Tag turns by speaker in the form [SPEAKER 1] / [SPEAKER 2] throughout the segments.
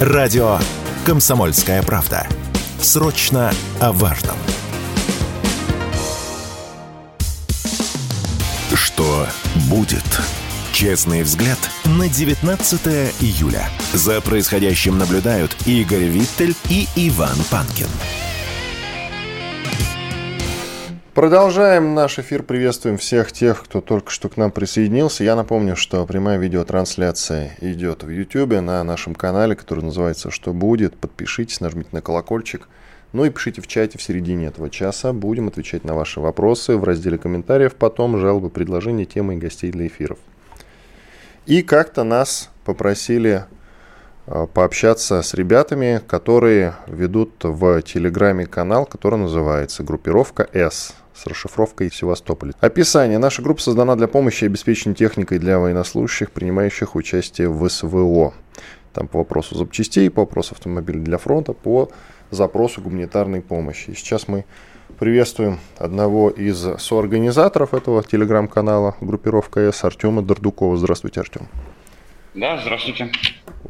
[SPEAKER 1] Радио «Комсомольская правда». Срочно о важном. Что будет? Честный взгляд на 19 июля. За происходящим наблюдают Игорь Виттель и Иван Панкин.
[SPEAKER 2] Продолжаем наш эфир. Приветствуем всех тех, кто только что к нам присоединился. Я напомню, что прямая видеотрансляция идет в YouTube на нашем канале, который называется «Что будет?». Подпишитесь, нажмите на колокольчик. Ну и пишите в чате в середине этого часа. Будем отвечать на ваши вопросы в разделе комментариев, потом жалобы, предложения, темы и гостей для эфиров. И как-то нас попросили э, пообщаться с ребятами, которые ведут в Телеграме канал, который называется «Группировка С» с расшифровкой Севастополь. Описание. Наша группа создана для помощи и обеспечения техникой для военнослужащих, принимающих участие в СВО. Там по вопросу запчастей, по вопросу автомобиля для фронта, по запросу гуманитарной помощи. И сейчас мы приветствуем одного из соорганизаторов этого телеграм-канала группировка С, Артема Дордукова. Здравствуйте, Артем.
[SPEAKER 3] Да, здравствуйте.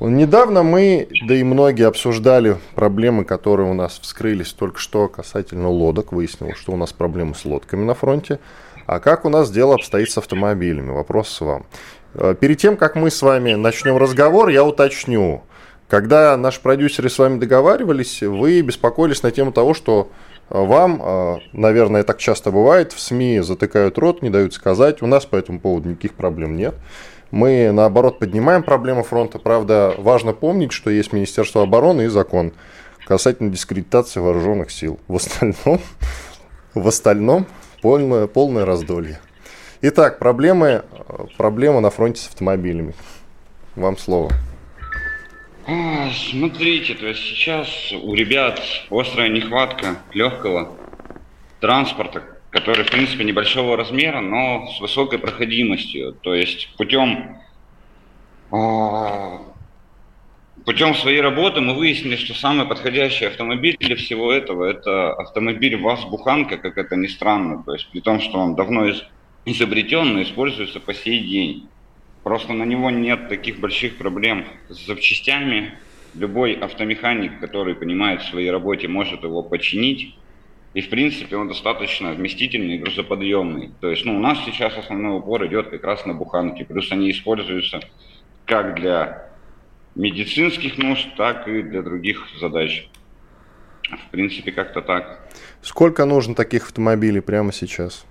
[SPEAKER 2] Недавно мы, да и многие обсуждали проблемы, которые у нас вскрылись только что касательно лодок. Выяснилось, что у нас проблемы с лодками на фронте. А как у нас дело обстоит с автомобилями? Вопрос вам. Э, перед тем, как мы с вами начнем разговор, я уточню. Когда наши продюсеры с вами договаривались, вы беспокоились на тему того, что вам, э, наверное, так часто бывает, в СМИ затыкают рот, не дают сказать. У нас по этому поводу никаких проблем нет. Мы, наоборот, поднимаем проблему фронта. Правда, важно помнить, что есть Министерство обороны и закон касательно дискредитации вооруженных сил. В остальном, в остальном полное, полное раздолье. Итак, проблемы, проблемы на фронте с автомобилями. Вам слово.
[SPEAKER 3] А, смотрите, то есть сейчас у ребят острая нехватка легкого транспорта, который, в принципе, небольшого размера, но с высокой проходимостью. То есть путем, а, путем своей работы мы выяснили, что самый подходящий автомобиль для всего этого – это автомобиль ВАЗ-буханка, как это ни странно. То есть при том, что он давно изобретен, но используется по сей день. Просто на него нет таких больших проблем с запчастями. Любой автомеханик, который понимает в своей работе, может его починить. И, в принципе, он достаточно вместительный и грузоподъемный. То есть, ну, у нас сейчас основной упор идет как раз на буханки. Плюс они используются как для медицинских нужд, так и для других задач. В принципе, как-то так.
[SPEAKER 2] Сколько нужно таких автомобилей прямо сейчас?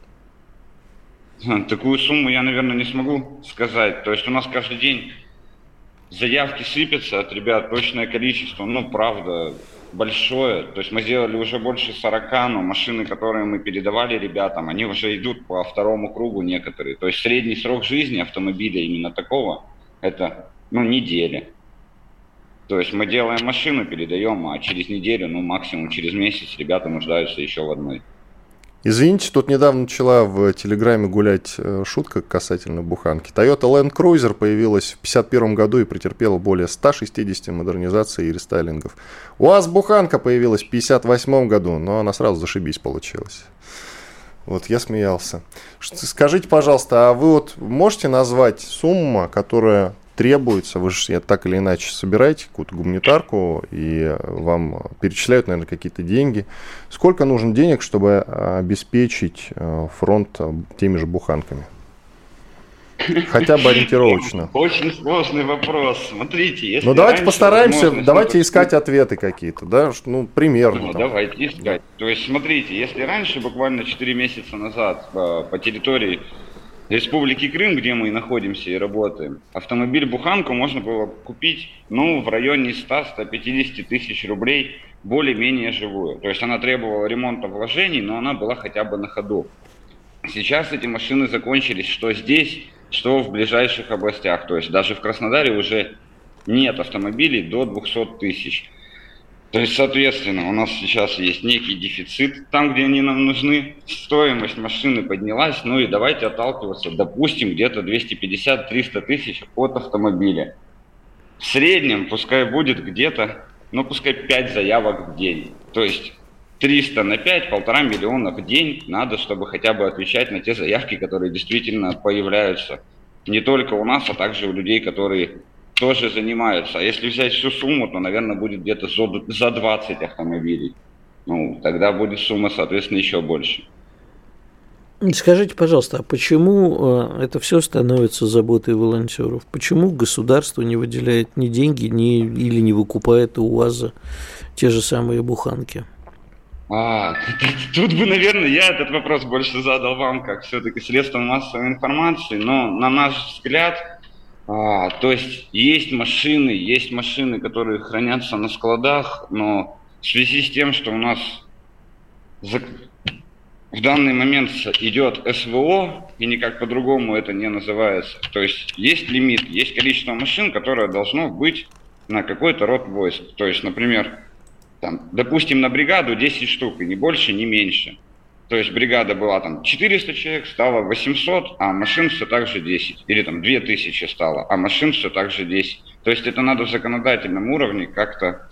[SPEAKER 3] Такую сумму я, наверное, не смогу сказать. То есть у нас каждый день заявки сыпятся от ребят, точное количество, ну, правда, большое. То есть мы сделали уже больше 40, но машины, которые мы передавали ребятам, они уже идут по второму кругу некоторые. То есть средний срок жизни автомобиля именно такого, это, ну, неделя. То есть мы делаем машину, передаем, а через неделю, ну, максимум через месяц ребята нуждаются еще в одной.
[SPEAKER 2] Извините, тут недавно начала в Телеграме гулять э, шутка касательно буханки. Toyota Land Cruiser появилась в 1951 году и претерпела более 160 модернизаций и рестайлингов. У вас буханка появилась в 1958 году, но она сразу зашибись получилась. Вот я смеялся. Скажите, пожалуйста, а вы вот можете назвать сумму, которая требуется, вы же так или иначе собираете какую-то гуманитарку, и вам перечисляют, наверное, какие-то деньги. Сколько нужно денег, чтобы обеспечить э, фронт э, теми же буханками? Хотя бы ориентировочно.
[SPEAKER 3] Очень сложный вопрос. Смотрите, если
[SPEAKER 2] Ну давайте постараемся, давайте искать ответы какие-то, да, ну примерно. Ну,
[SPEAKER 3] давайте искать. То есть смотрите, если раньше, буквально 4 месяца назад по, по территории Республики Крым, где мы находимся и работаем, автомобиль Буханку можно было купить ну, в районе 100-150 тысяч рублей более-менее живую. То есть она требовала ремонта вложений, но она была хотя бы на ходу. Сейчас эти машины закончились, что здесь, что в ближайших областях. То есть даже в Краснодаре уже нет автомобилей до 200 тысяч. То есть, соответственно, у нас сейчас есть некий дефицит там, где они нам нужны. Стоимость машины поднялась, ну и давайте отталкиваться, допустим, где-то 250-300 тысяч от автомобиля. В среднем пускай будет где-то, ну пускай 5 заявок в день. То есть 300 на 5, полтора миллиона в день надо, чтобы хотя бы отвечать на те заявки, которые действительно появляются. Не только у нас, а также у людей, которые тоже занимаются. А если взять всю сумму, то, наверное, будет где-то за 20 автомобилей. Ну, тогда будет сумма, соответственно, еще больше.
[SPEAKER 4] Скажите, пожалуйста, а почему э, это все становится заботой волонтеров? Почему государство не выделяет ни деньги, ни, или не выкупает у УАЗа те же самые буханки?
[SPEAKER 3] А, тут бы, наверное, я этот вопрос больше задал вам, как все-таки средством массовой информации, но на наш взгляд, а, то есть есть машины, есть машины, которые хранятся на складах, но в связи с тем, что у нас в данный момент идет СВО, и никак по-другому это не называется. То есть есть лимит, есть количество машин, которое должно быть на какой-то род войск. То есть, например, там, допустим, на бригаду 10 штук, и ни больше, ни меньше. То есть бригада была там 400 человек, стало 800, а машин все так же 10. Или там 2000 стало, а машин все так же 10. То есть это надо в законодательном уровне как-то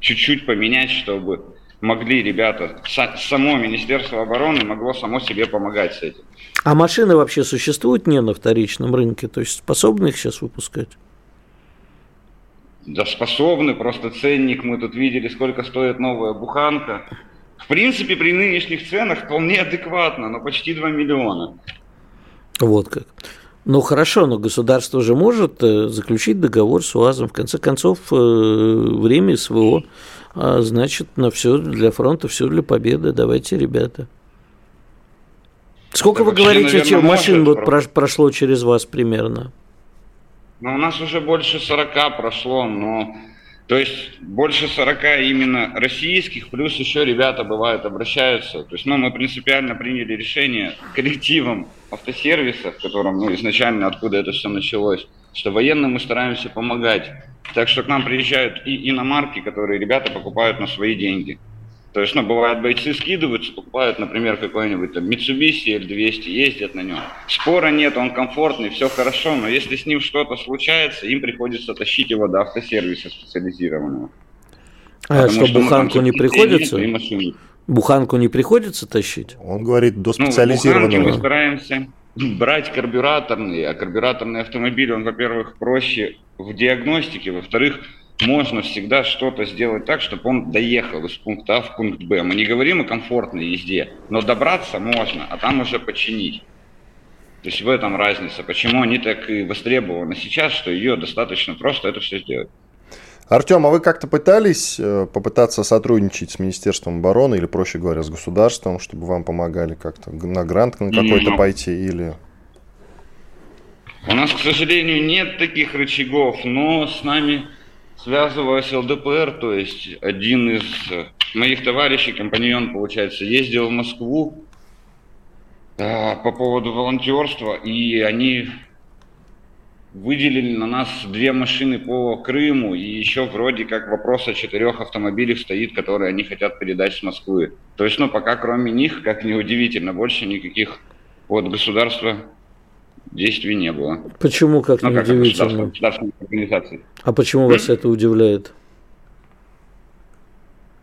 [SPEAKER 3] чуть-чуть поменять, чтобы могли ребята, само Министерство обороны могло само себе помогать с этим.
[SPEAKER 4] А машины вообще существуют не на вторичном рынке? То есть способны их сейчас выпускать?
[SPEAKER 3] Да способны, просто ценник мы тут видели, сколько стоит новая буханка. В принципе, при нынешних ценах вполне адекватно, но почти 2 миллиона.
[SPEAKER 4] Вот как. Ну хорошо, но государство же может э, заключить договор с УАЗом. В конце концов, э, время СВО а значит, на все для фронта, все для победы. Давайте, ребята. Сколько да вы говорите, наверное, машин вот прошло через вас примерно?
[SPEAKER 3] Ну, у нас уже больше 40 прошло, но... То есть больше 40 именно российских, плюс еще ребята бывают обращаются. То есть ну, мы принципиально приняли решение коллективом автосервиса, в котором ну, изначально откуда это все началось, что военным мы стараемся помогать. Так что к нам приезжают и иномарки, которые ребята покупают на свои деньги. То есть, ну, бывает, бойцы скидываются, покупают, например, какой-нибудь там Mitsubishi L200, ездят на нем. Спора нет, он комфортный, все хорошо, но если с ним что-то случается, им приходится тащить его до автосервиса специализированного.
[SPEAKER 4] А Потому что, что буханку не приходится? Буханку не приходится тащить?
[SPEAKER 2] Он говорит, до специализированного. Ну,
[SPEAKER 3] мы стараемся брать карбюраторный, а карбюраторный автомобиль, он, во-первых, проще в диагностике, во-вторых, можно всегда что-то сделать так, чтобы он доехал из пункта А в пункт Б. Мы не говорим о комфортной езде, но добраться можно, а там уже починить. То есть в этом разница, почему они так и востребованы сейчас, что ее достаточно просто это все сделать.
[SPEAKER 2] Артем, а вы как-то пытались э, попытаться сотрудничать с Министерством обороны или, проще говоря, с государством, чтобы вам помогали как-то на грант на какой-то ну, пойти или...
[SPEAKER 3] У нас, к сожалению, нет таких рычагов, но с нами связывалась ЛДПР, то есть один из моих товарищей, компаньон, получается, ездил в Москву э, по поводу волонтерства, и они выделили на нас две машины по Крыму, и еще вроде как вопрос о четырех автомобилях стоит, которые они хотят передать с Москвы. То есть, ну, пока кроме них, как ни удивительно, больше никаких от государства действий не было.
[SPEAKER 4] Почему, как ну, как удивительно? организации. А почему вас это удивляет?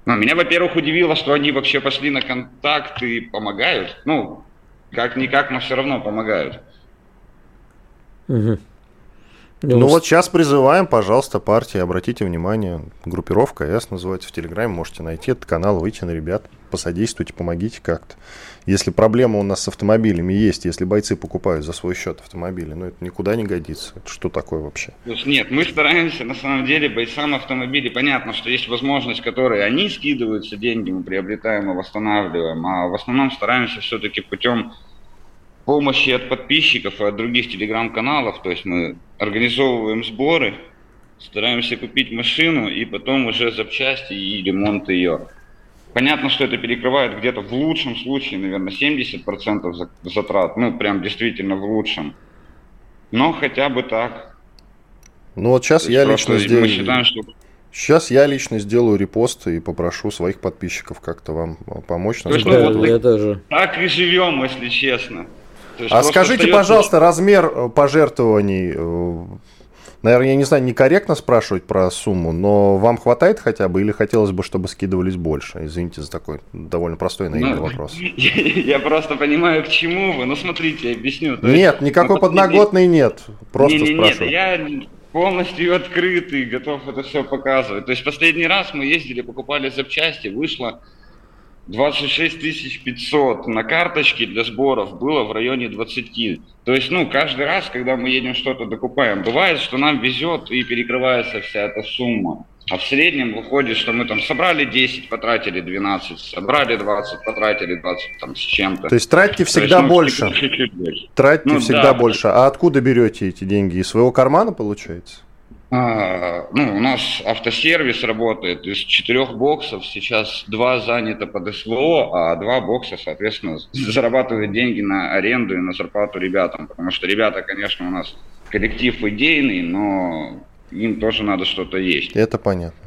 [SPEAKER 3] Ну, меня, во-первых, удивило, что они вообще пошли на контакт и помогают. Ну, как-никак, но все равно помогают.
[SPEAKER 2] Угу. Ну вот сейчас призываем, пожалуйста, партии, обратите внимание, группировка АЭС называется в Телеграме, можете найти этот канал, выйти на ребят, посодействуйте, помогите как-то. Если проблема у нас с автомобилями есть, если бойцы покупают за свой счет автомобили, ну это никуда не годится. Это что такое вообще?
[SPEAKER 3] Нет, мы стараемся, на самом деле, бойцам автомобилей, понятно, что есть возможность, которой они скидываются, деньги мы приобретаем и восстанавливаем, а в основном стараемся все-таки путем помощи от подписчиков и от других телеграм-каналов. То есть мы организовываем сборы, стараемся купить машину и потом уже запчасти и ремонт ее. Понятно, что это перекрывает где-то в лучшем случае, наверное, 70% затрат. Ну, прям действительно в лучшем. Но хотя бы так.
[SPEAKER 2] Ну вот сейчас я лично сделаю... Считаем, что Сейчас я лично сделаю репост и попрошу своих подписчиков как-то вам помочь. То есть,
[SPEAKER 3] ну, вот я тоже. Так и живем, если честно.
[SPEAKER 2] А скажите, остается... пожалуйста, размер э, пожертвований, э, наверное, я не знаю, некорректно спрашивать про сумму, но вам хватает хотя бы или хотелось бы, чтобы скидывались больше? Извините за такой довольно простой наивный ну, вопрос.
[SPEAKER 3] Я, просто понимаю, к чему вы. Ну, смотрите, я объясню.
[SPEAKER 2] нет, есть, никакой ну, подноготной нет. Просто не, не, спрашиваю.
[SPEAKER 3] Нет, я полностью открытый, готов это все показывать. То есть последний раз мы ездили, покупали запчасти, вышло 26 500 на карточке для сборов было в районе 20. То есть, ну, каждый раз, когда мы едем что-то докупаем, бывает, что нам везет и перекрывается вся эта сумма. А в среднем выходит, что мы там собрали 10, потратили 12, собрали 20, потратили 20 там с чем-то.
[SPEAKER 2] То есть тратьте всегда есть, ну, больше. Тратьте ну, всегда да, больше. А откуда берете эти деньги? Из своего кармана получается?
[SPEAKER 3] А, ну, у нас автосервис работает из четырех боксов. Сейчас два занято под СВО, а два бокса, соответственно, зарабатывают деньги на аренду и на зарплату ребятам. Потому что ребята, конечно, у нас коллектив идейный, но им тоже надо что-то есть.
[SPEAKER 2] Это понятно.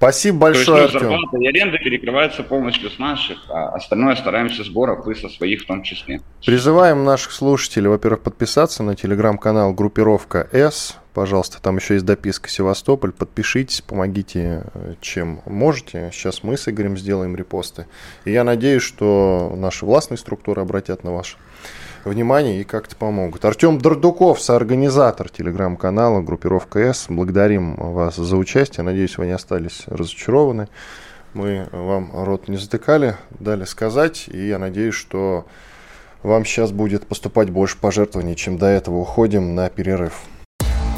[SPEAKER 2] Спасибо большое,
[SPEAKER 3] То есть, ну, зарплата и аренда перекрывается полностью с наших, а остальное стараемся сборов и со своих в том числе.
[SPEAKER 2] Призываем наших слушателей, во-первых, подписаться на телеграм-канал «Группировка С». Пожалуйста, там еще есть дописка «Севастополь». Подпишитесь, помогите, э, чем можете. Сейчас мы с Игорем сделаем репосты. И я надеюсь, что наши властные структуры обратят на ваше внимание и как-то помогут. Артем Дордуков, соорганизатор телеграм-канала «Группировка С». Благодарим вас за участие. Надеюсь, вы не остались разочарованы. Мы вам рот не затыкали, дали сказать. И я надеюсь, что вам сейчас будет поступать больше пожертвований, чем до этого. Уходим на перерыв.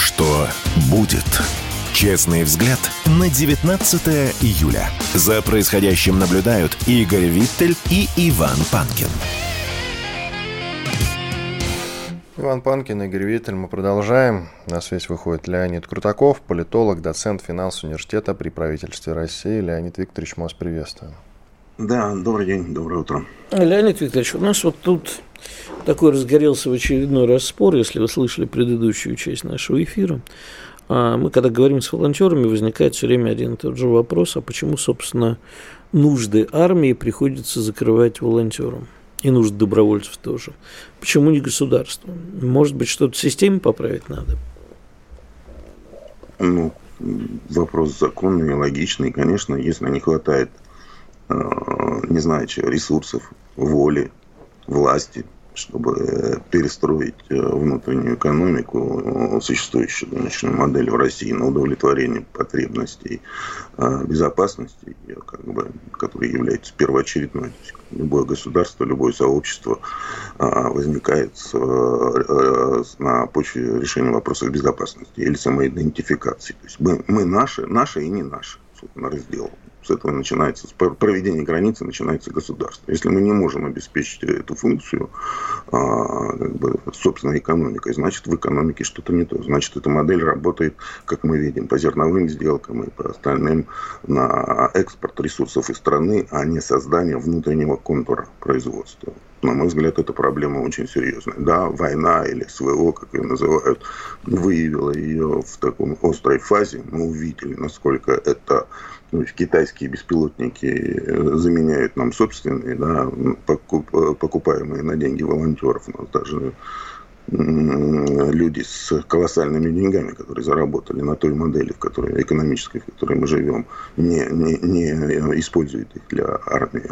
[SPEAKER 1] Что будет? Честный взгляд на 19 июля. За происходящим наблюдают Игорь Виттель и Иван Панкин.
[SPEAKER 2] Иван Панкин, Игорь Виттель. Мы продолжаем. На связь выходит Леонид Крутаков, политолог, доцент финансового университета при правительстве России. Леонид Викторович, мы вас приветствуем.
[SPEAKER 5] Да, добрый день, доброе утро.
[SPEAKER 4] Леонид Викторович, у нас вот тут такой разгорелся в очередной раз спор, если вы слышали предыдущую часть нашего эфира. А мы, когда говорим с волонтерами, возникает все время один и тот же вопрос, а почему, собственно, нужды армии приходится закрывать волонтерам? И нужды добровольцев тоже. Почему не государство? Может быть, что-то в системе поправить надо?
[SPEAKER 5] Ну, вопрос законный, логичный. Конечно, если не хватает, не знаю, ресурсов, воли, власти, чтобы перестроить э, внутреннюю экономику, э, существующую рыночную модель в России на удовлетворение потребностей э, безопасности, как бы, которая является первоочередной. Любое государство, любое сообщество возникает на почве решения вопросов безопасности или самоидентификации. То есть мы, мы наши, наши и не наши, собственно, раздел с этого начинается, с проведения границы начинается государство. Если мы не можем обеспечить эту функцию а, как бы, собственной экономикой, значит в экономике что-то не то. Значит эта модель работает, как мы видим, по зерновым сделкам и по остальным на экспорт ресурсов из страны, а не создание внутреннего контура производства. На мой взгляд, эта проблема очень серьезная. Да, война или СВО, как ее называют, выявила ее в таком острой фазе. Мы увидели, насколько это ну, китайские беспилотники э, заменяют нам собственные, да, покуп, покупаемые на деньги волонтеров. У нас даже люди с колоссальными деньгами, которые заработали на той модели, в которой, экономической, в которой мы живем, не, не, не используют их для армии.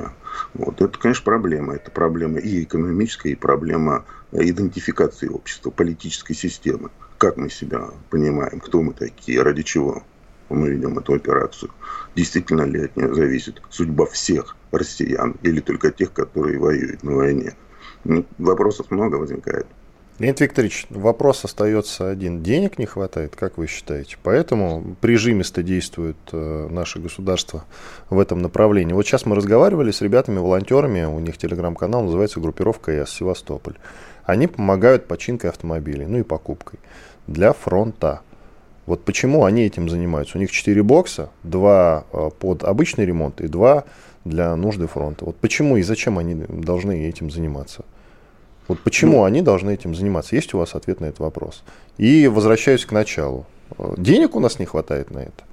[SPEAKER 5] Вот. Это, конечно, проблема. Это проблема и экономическая, и проблема идентификации общества, политической системы. Как мы себя понимаем, кто мы такие, ради чего мы ведем эту операцию. Действительно ли от нее зависит судьба всех россиян или только тех, которые воюют на войне? Ну, вопросов много возникает.
[SPEAKER 2] Леонид Викторович, вопрос остается один. Денег не хватает, как вы считаете? Поэтому прижимисто действует э, наше государство в этом направлении. Вот сейчас мы разговаривали с ребятами, волонтерами, у них телеграм-канал называется «Группировка ЯС Севастополь». Они помогают починкой автомобилей, ну и покупкой для фронта. Вот почему они этим занимаются? У них четыре бокса, два э, под обычный ремонт и два для нужды фронта. Вот почему и зачем они должны этим заниматься? Вот почему ну, они должны этим заниматься? Есть у вас ответ на этот вопрос? И возвращаюсь к началу. Денег у нас не хватает на это?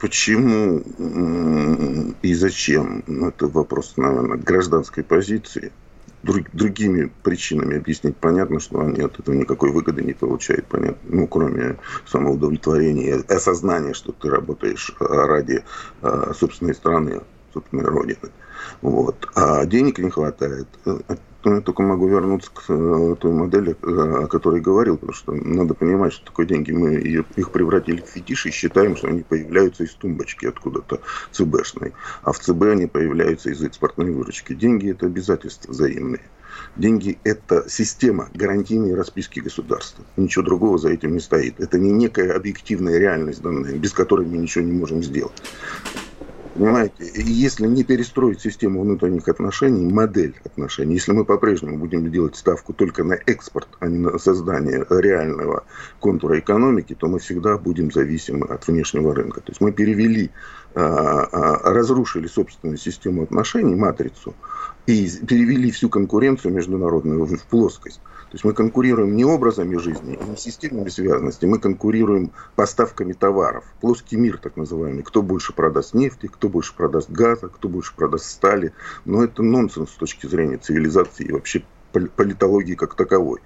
[SPEAKER 5] Почему и зачем? Ну, это вопрос, наверное, гражданской позиции. Друг, другими причинами объяснить понятно, что они от этого никакой выгоды не получают, понятно. Ну, кроме самоудовлетворения и осознания, что ты работаешь а, ради а, собственной страны, собственной родины. Вот. А денег не хватает. Я только могу вернуться к э, той модели, э, о которой говорил, потому что надо понимать, что такое деньги. Мы их превратили в фетиш и считаем, что они появляются из тумбочки откуда-то ЦБшной. А в ЦБ они появляются из экспортной выручки. Деньги – это обязательства взаимные. Деньги – это система гарантийной расписки государства. Ничего другого за этим не стоит. Это не некая объективная реальность данная, без которой мы ничего не можем сделать. Понимаете, если не перестроить систему внутренних отношений, модель отношений, если мы по-прежнему будем делать ставку только на экспорт, а не на создание реального контура экономики, то мы всегда будем зависимы от внешнего рынка. То есть мы перевели, а, а, разрушили собственную систему отношений, матрицу, и перевели всю конкуренцию международную в плоскость. То есть мы конкурируем не образами жизни, не системами связанности, мы конкурируем поставками товаров. Плоский мир, так называемый. Кто больше продаст нефти, кто больше продаст газа, кто больше продаст стали. Но это нонсенс с точки зрения цивилизации и вообще политологии как таковой.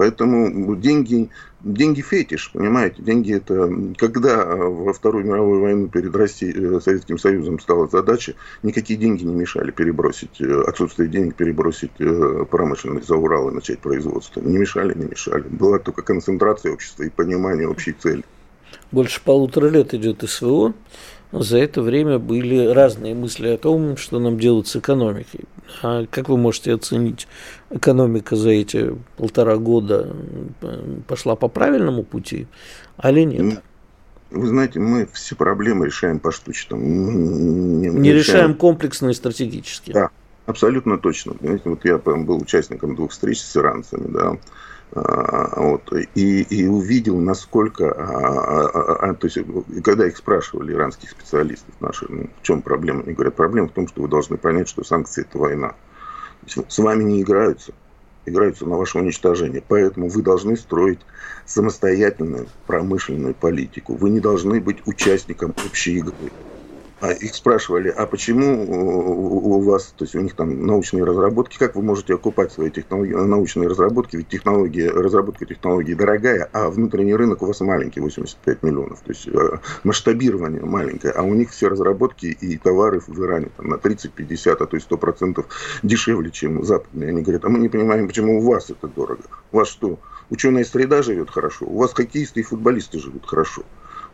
[SPEAKER 5] Поэтому деньги, деньги фетиш, понимаете, деньги это, когда во Вторую мировую войну перед Россией, э, Советским Союзом стала задача, никакие деньги не мешали перебросить, э, отсутствие денег перебросить э, промышленность за Урал и начать производство. Не мешали, не мешали. Была только концентрация общества и понимание общей цели.
[SPEAKER 4] Больше полутора лет идет СВО. За это время были разные мысли о том, что нам делать с экономикой. А как вы можете оценить, экономика за эти полтора года пошла по правильному пути, а или нет?
[SPEAKER 5] Вы знаете, мы все проблемы решаем поштучно.
[SPEAKER 4] Не, не, не решаем комплексно и стратегически.
[SPEAKER 5] Да, абсолютно точно. Понимаете, вот я был участником двух встреч с иранцами, да, а, вот, и, и увидел, насколько, а, а, а, то есть, когда их спрашивали, иранских специалистов наши, ну, в чем проблема, они говорят, проблема в том, что вы должны понять, что санкции – это война. С вами не играются, играются на ваше уничтожение. Поэтому вы должны строить самостоятельную промышленную политику. Вы не должны быть участником общей игры. А их спрашивали, а почему у вас, то есть у них там научные разработки, как вы можете окупать свои технологии, научные разработки, ведь технологии, разработка технологий дорогая, а внутренний рынок у вас маленький, 85 миллионов, то есть э, масштабирование маленькое, а у них все разработки и товары в Иране там, на 30-50, а то есть 100% дешевле, чем западные. Они говорят, а мы не понимаем, почему у вас это дорого. У вас что, ученая среда живет хорошо, у вас хоккеисты и футболисты живут хорошо.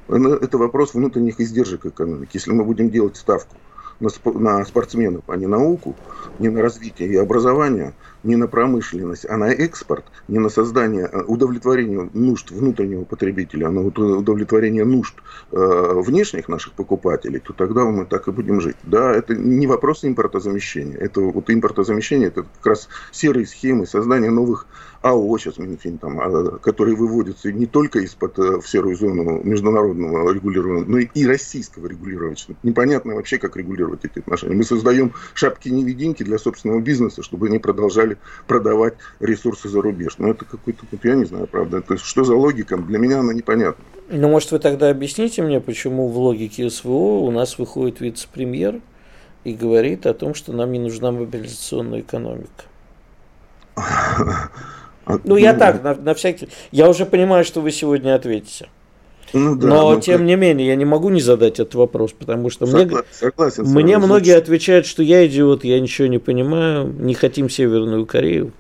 [SPEAKER 5] Это вопрос внутренних издержек экономики. Если мы будем делать ставку на, спортсменов, а не науку, не на развитие и образование, не на промышленность, а на экспорт, не на создание, а удовлетворение нужд внутреннего потребителя, а на удовлетворение нужд э, внешних наших покупателей, то тогда мы так и будем жить. Да, это не вопрос импортозамещения. Это вот импортозамещение, это как раз серые схемы создания новых АО, сейчас Минфин, там, а, которые выводятся не только из-под э, в серую зону международного регулирования, но и российского регулирования. Непонятно вообще, как регулировать эти отношения. Мы создаем шапки-невидимки для собственного бизнеса, чтобы они продолжали продавать ресурсы за рубеж. Но это какой-то, я не знаю, правда, это что за логика? Для меня она непонятна.
[SPEAKER 4] Ну, может, вы тогда объясните мне, почему в логике СВО у нас выходит вице-премьер и говорит о том, что нам не нужна мобилизационная экономика? Ну, я так, на, на всякий... Я уже понимаю, что вы сегодня ответите. Ну, да, Но, ну, тем как... не менее, я не могу не задать этот вопрос, потому что Согла... мне, согласен, мне многие отвечают, что я идиот, я ничего не понимаю, не хотим Северную Корею.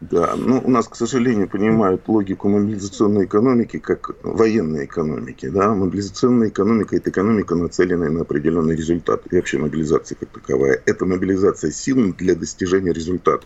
[SPEAKER 5] Да, ну у нас, к сожалению, понимают логику мобилизационной экономики как военной экономики. Да? Мобилизационная экономика – это экономика, нацеленная на определенный результат. И вообще мобилизация как таковая – это мобилизация сил для достижения результата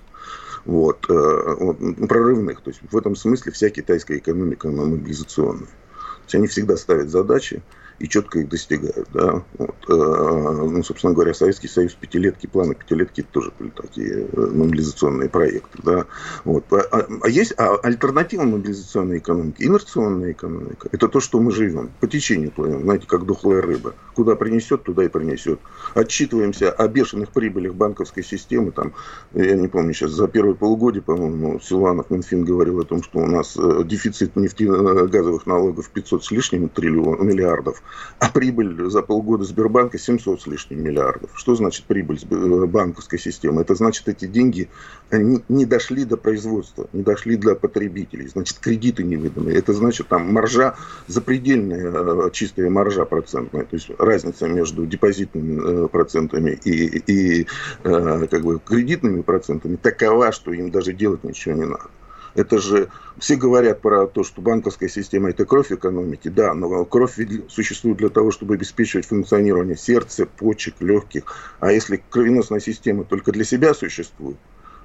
[SPEAKER 5] вот, э, прорывных. То есть в этом смысле вся китайская экономика мобилизационная. То есть они всегда ставят задачи и четко их достигают. Да? Вот, э, ну, собственно говоря, Советский Союз пятилетки, планы пятилетки это тоже были такие э, мобилизационные проекты. Да? Вот. А, а есть а альтернатива мобилизационной экономики, инерционная экономика. Это то, что мы живем, по течению плывем, знаете, как дохлая рыба. Куда принесет, туда и принесет. Отчитываемся о бешеных прибылях банковской системы. Там, я не помню сейчас, за первое полугодие, по-моему, Силуанов Минфин говорил о том, что у нас э, дефицит нефтегазовых налогов 500 с лишним триллион, миллиардов а прибыль за полгода Сбербанка 700 с лишним миллиардов. Что значит прибыль э, банковской системы? Это значит, эти деньги не дошли до производства, не дошли до потребителей. Значит, кредиты не выданы. Это значит, там маржа запредельная, э, чистая маржа процентная. То есть разница между депозитными э, процентами и, и как бы, кредитными процентами такова, что им даже делать ничего не надо. Это же все говорят про то, что банковская система это кровь экономики. Да, но кровь существует для того, чтобы обеспечивать функционирование сердца, почек, легких. А если кровеносная система только для себя существует,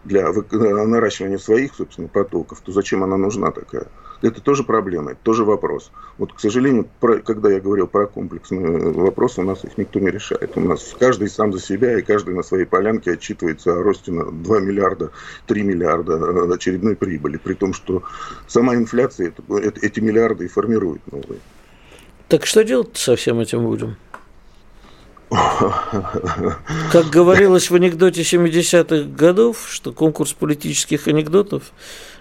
[SPEAKER 5] для наращивания своих, собственно, потоков, то зачем она нужна такая? Это тоже проблема, это тоже вопрос. Вот, к сожалению, про, когда я говорил про комплексные вопросы, у нас их никто не решает. У нас каждый сам за себя, и каждый на своей полянке отчитывается о росте на 2 миллиарда, 3 миллиарда э, очередной прибыли, при том, что сама инфляция это, это, эти миллиарды и формирует новые.
[SPEAKER 4] Так что делать со всем этим будем? Как говорилось в анекдоте 70-х годов, что конкурс политических анекдотов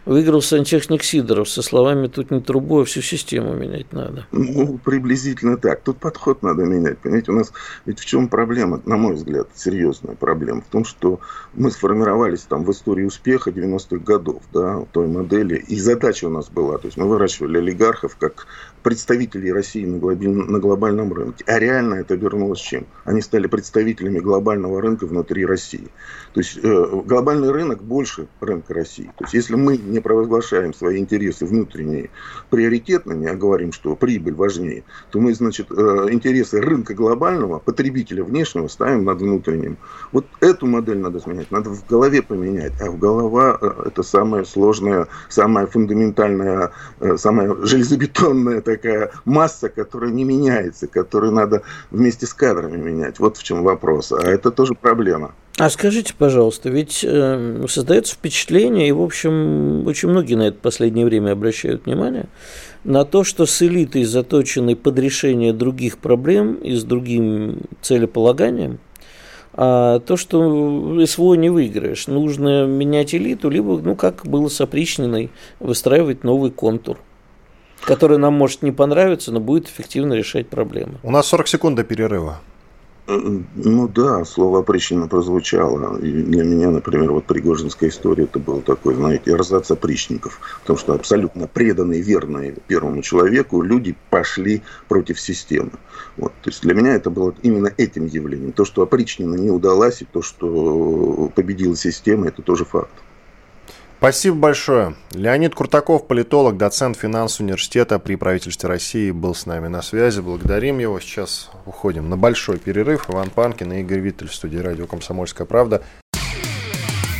[SPEAKER 4] выиграл сантехник Сидоров со словами «тут не трубу, а всю систему менять надо».
[SPEAKER 5] Ну, приблизительно так. Тут подход надо менять. Понимаете, у нас ведь в чем проблема, на мой взгляд, серьезная проблема? В том, что мы сформировались там в истории успеха 90-х годов, да, той модели, и задача у нас была, то есть мы выращивали олигархов как представителей России на, на глобальном рынке. А реально это обернулось чем? Они стали представителями глобального рынка внутри России. То есть э, глобальный рынок больше рынка России. То есть если мы не провозглашаем свои интересы внутренние приоритетными, а говорим, что прибыль важнее, то мы, значит, э, интересы рынка глобального, потребителя внешнего ставим над внутренним. Вот эту модель надо сменять, надо в голове поменять. А в голова э, это самая сложная, самая фундаментальная, э, самая железобетонная такая масса, которая не меняется, которую надо вместе с кадрами менять. Вот в чем вопрос. А это тоже проблема.
[SPEAKER 4] А скажите, пожалуйста, ведь э, создается впечатление, и, в общем, очень многие на это последнее время обращают внимание, на то, что с элитой, заточенной под решение других проблем и с другим целеполаганием, а то, что СВО не выиграешь, нужно менять элиту, либо, ну, как было с опричниной, выстраивать новый контур который нам может не понравиться, но будет эффективно решать проблемы.
[SPEAKER 2] У нас 40 секунд до перерыва.
[SPEAKER 5] Ну да, слово опричнина прозвучало. И для меня, например, вот Пригожинская история, это был такой, знаете, эрзац опричников. Потому что абсолютно преданные, верные первому человеку люди пошли против системы. Вот. То есть для меня это было именно этим явлением. То, что опричнина не удалась, и то, что победила система, это тоже факт.
[SPEAKER 2] Спасибо большое. Леонид Куртаков, политолог, доцент финансового университета при правительстве России, был с нами на связи. Благодарим его. Сейчас уходим на большой перерыв. Иван Панкин и Игорь Виттель в студии радио «Комсомольская правда».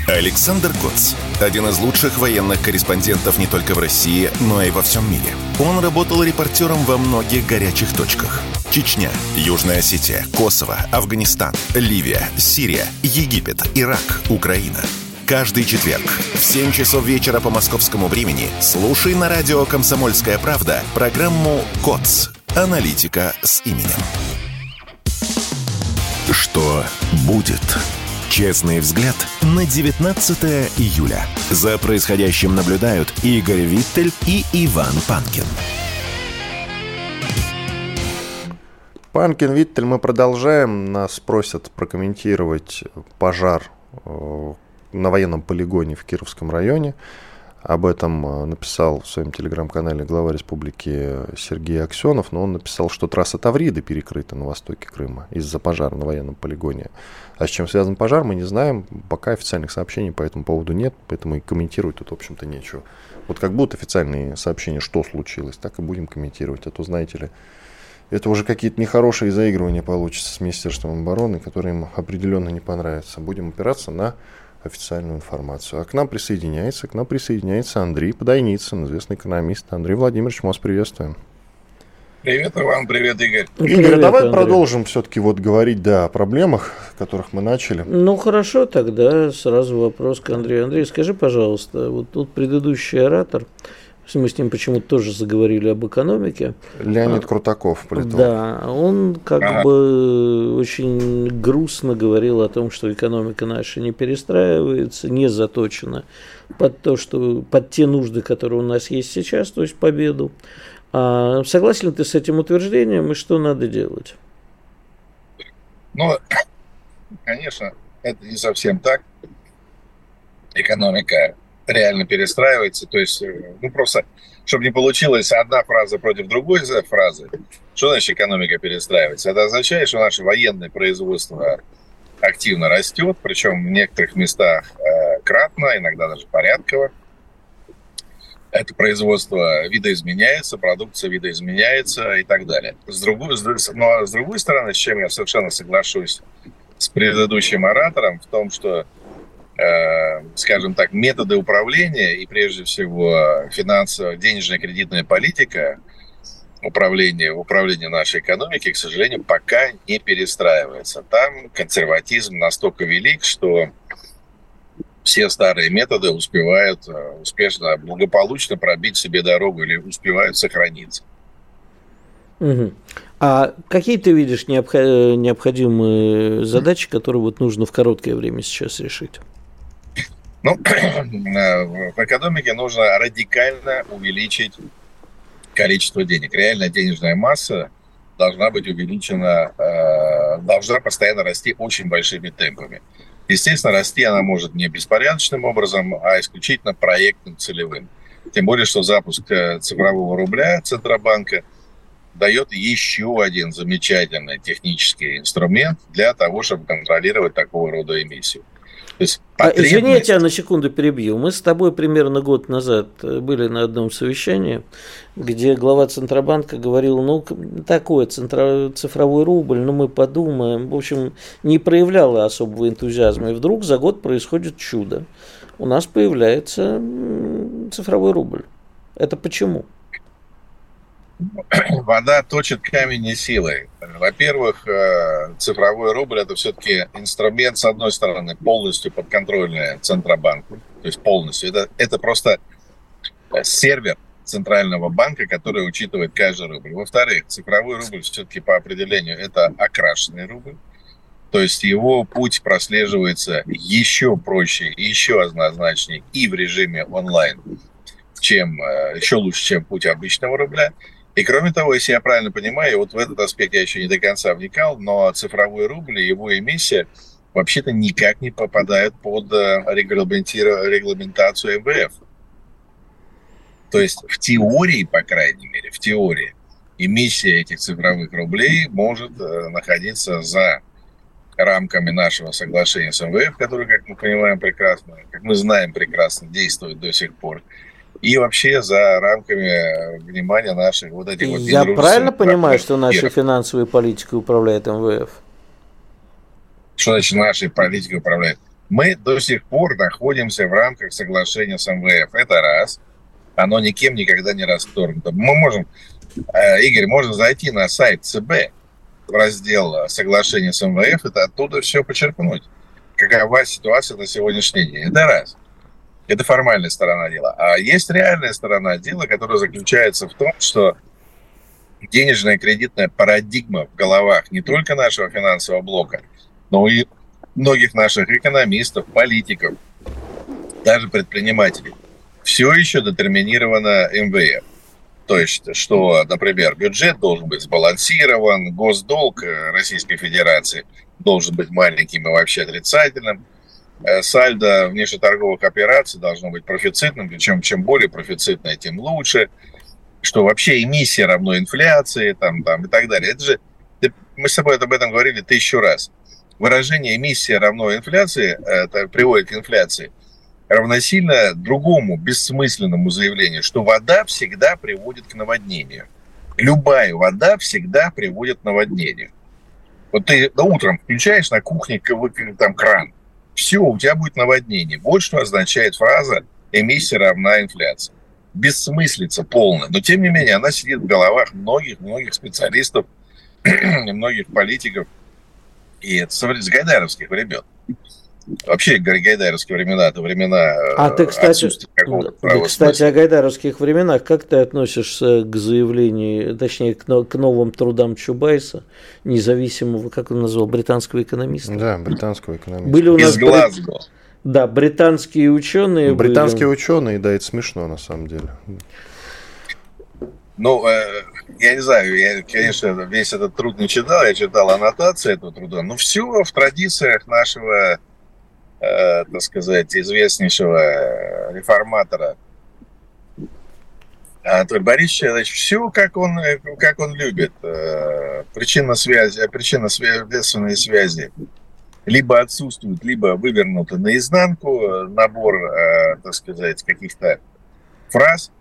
[SPEAKER 1] Александр Коц. Один из лучших военных корреспондентов не только в России, но и во всем мире. Он работал репортером во многих горячих точках. Чечня, Южная Осетия, Косово, Афганистан, Ливия, Сирия, Египет, Ирак, Украина – Каждый четверг в 7 часов вечера по московскому времени слушай на радио «Комсомольская правда» программу «КОЦ. Аналитика с именем». Что будет? Честный взгляд на 19 июля. За происходящим наблюдают Игорь Виттель и Иван Панкин.
[SPEAKER 2] Панкин, Виттель, мы продолжаем. Нас просят прокомментировать пожар э, на военном полигоне в Кировском районе. Об этом э, написал в своем телеграм-канале глава республики Сергей Аксенов, но он написал, что трасса Тавриды перекрыта на востоке Крыма из-за пожара на военном полигоне. А с чем связан пожар, мы не знаем. Пока официальных сообщений по этому поводу нет, поэтому и комментировать тут, в общем-то, нечего. Вот как будут официальные сообщения, что случилось, так и будем комментировать. А то, знаете ли, это уже какие-то нехорошие заигрывания получатся с Министерством обороны, которые им определенно не понравятся. Будем опираться на официальную информацию. А к нам присоединяется, к нам присоединяется Андрей Подойницын, известный экономист. Андрей Владимирович, мы вас приветствуем.
[SPEAKER 6] Привет вам, привет, Игорь.
[SPEAKER 2] Игорь, привет, давай Андрей. продолжим все-таки вот говорить, да, о проблемах, которых мы начали.
[SPEAKER 4] Ну, хорошо, тогда сразу вопрос к Андрею. Андрей, скажи, пожалуйста, вот тут предыдущий оратор, мы с ним почему-то тоже заговорили об экономике.
[SPEAKER 2] Леонид а, Крутаков,
[SPEAKER 4] политолог. Да, он как ага. бы очень грустно говорил о том, что экономика наша не перестраивается, не заточена под то, что под те нужды, которые у нас есть сейчас, то есть победу. А согласен ли ты с этим утверждением и что надо делать?
[SPEAKER 6] Ну, конечно, это не совсем так. Экономика реально перестраивается. То есть, э, ну просто, чтобы не получилось одна фраза против другой фразы. Что значит экономика перестраивается? Это означает, что наше военное производство активно растет, причем в некоторых местах э, кратно, иногда даже порядково. Это производство видоизменяется, продукция видоизменяется и так далее. С другой, с, но с другой стороны, с чем я совершенно соглашусь с предыдущим оратором, в том, что скажем так, методы управления и прежде всего финансово денежная кредитная политика управления, управления нашей экономики, к сожалению, пока не перестраивается. Там консерватизм настолько велик, что все старые методы успевают э, успешно, благополучно пробить себе дорогу или успевают сохраниться.
[SPEAKER 4] Угу. А какие ты видишь необходимые задачи, которые вот нужно в короткое время сейчас решить?
[SPEAKER 6] Ну, в экономике нужно радикально увеличить количество денег. Реальная денежная масса должна быть увеличена, э, должна постоянно расти очень большими темпами. Естественно, расти она может не беспорядочным образом, а исключительно проектным, целевым. Тем более, что запуск э, цифрового рубля Центробанка дает еще один замечательный технический инструмент для того, чтобы контролировать такого рода эмиссию.
[SPEAKER 4] Есть потребность... Извини, я тебя на секунду перебью. Мы с тобой примерно год назад э, были на одном совещании, где глава Центробанка говорил, ну, такой цифровой рубль, ну, мы подумаем. В общем, не проявляла особого энтузиазма. И вдруг за год происходит чудо. У нас появляется цифровой рубль. Это почему?
[SPEAKER 6] вода точит камень не силой. Во-первых, э, цифровой рубль – это все-таки инструмент, с одной стороны, полностью подконтрольный Центробанку, то есть полностью. Это, это просто сервер Центрального банка, который учитывает каждый рубль. Во-вторых, цифровой рубль все-таки по определению это окрашенный рубль. То есть его путь прослеживается еще проще, еще однозначнее и в режиме онлайн, чем э, еще лучше, чем путь обычного рубля. И кроме того, если я правильно понимаю, вот в этот аспект я еще не до конца вникал, но цифровой рубль и его эмиссия вообще-то никак не попадают под э, регламентацию МВФ. То есть в теории, по крайней мере, в теории, эмиссия этих цифровых рублей может э, находиться за рамками нашего соглашения с МВФ, которое, как мы понимаем прекрасно, как мы знаем прекрасно, действует до сих пор и вообще за рамками внимания наших вот этих вот
[SPEAKER 4] Я правильно понимаю, что нашей финансовой политикой управляет МВФ?
[SPEAKER 6] Что значит нашей политикой управляет? Мы до сих пор находимся в рамках соглашения с МВФ. Это раз. Оно никем никогда не расторгнуто. Мы можем, э, Игорь, можно зайти на сайт ЦБ в раздел соглашения с МВФ, это оттуда все почерпнуть. Какова ситуация на сегодняшний день. Это раз. Это формальная сторона дела. А есть реальная сторона дела, которая заключается в том, что денежная кредитная парадигма в головах не только нашего финансового блока, но и многих наших экономистов, политиков, даже предпринимателей, все еще детерминирована МВФ. То есть, что, например, бюджет должен быть сбалансирован, госдолг Российской Федерации должен быть маленьким и вообще отрицательным – Э, сальдо внешнеторговых операций должно быть профицитным, причем чем более профицитное, тем лучше, что вообще эмиссия равно инфляции там, там, и так далее. Это же, мы с тобой об этом говорили тысячу раз. Выражение эмиссия равно инфляции, это приводит к инфляции, равносильно другому бессмысленному заявлению, что вода всегда приводит к наводнению. Любая вода всегда приводит к наводнению. Вот ты утром включаешь на кухне там кран, все, у тебя будет наводнение. Вот что означает фраза «эмиссия равна инфляции». бессмыслица полная. Но, тем не менее, она сидит в головах многих-многих специалистов, многих политиков. И это с гайдаровских времен. Вообще гайдаровские времена, это времена
[SPEAKER 4] а ты, кстати, ты, кстати, о гайдаровских временах, как ты относишься к заявлению, точнее, к, к новым трудам Чубайса, независимого, как он назвал, британского экономиста?
[SPEAKER 2] Да, британского экономиста.
[SPEAKER 4] Были у нас Из Глазго. Да, британские ученые.
[SPEAKER 2] Британские были... ученые, да, это смешно на самом деле.
[SPEAKER 6] Ну, э, я не знаю, я, конечно, весь этот труд не читал, я читал аннотации этого труда, но все в традициях нашего э, так сказать, известнейшего реформатора Анатолия Борисовича, значит, все, как он, как он любит. Э, причинно-связи, причинно-следственные связи либо отсутствуют, либо вывернуты наизнанку, набор, э, так сказать, каких-то фраз.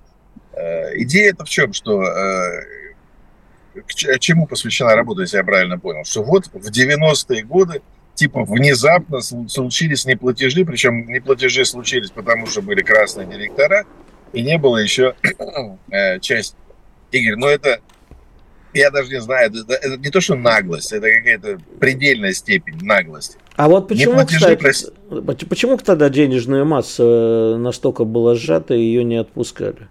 [SPEAKER 6] Э, идея это в чем, что к чему посвящена работа, если я правильно понял, что вот в 90-е годы типа внезапно случились неплатежи, причем неплатежи случились потому, что были красные директора, и не было еще часть. Игорь, ну это, я даже не знаю, это, это не то, что наглость, это какая-то предельная степень наглости.
[SPEAKER 4] А вот почему, кстати, прос... почему тогда денежная масса э, настолько была сжата и ее не отпускали?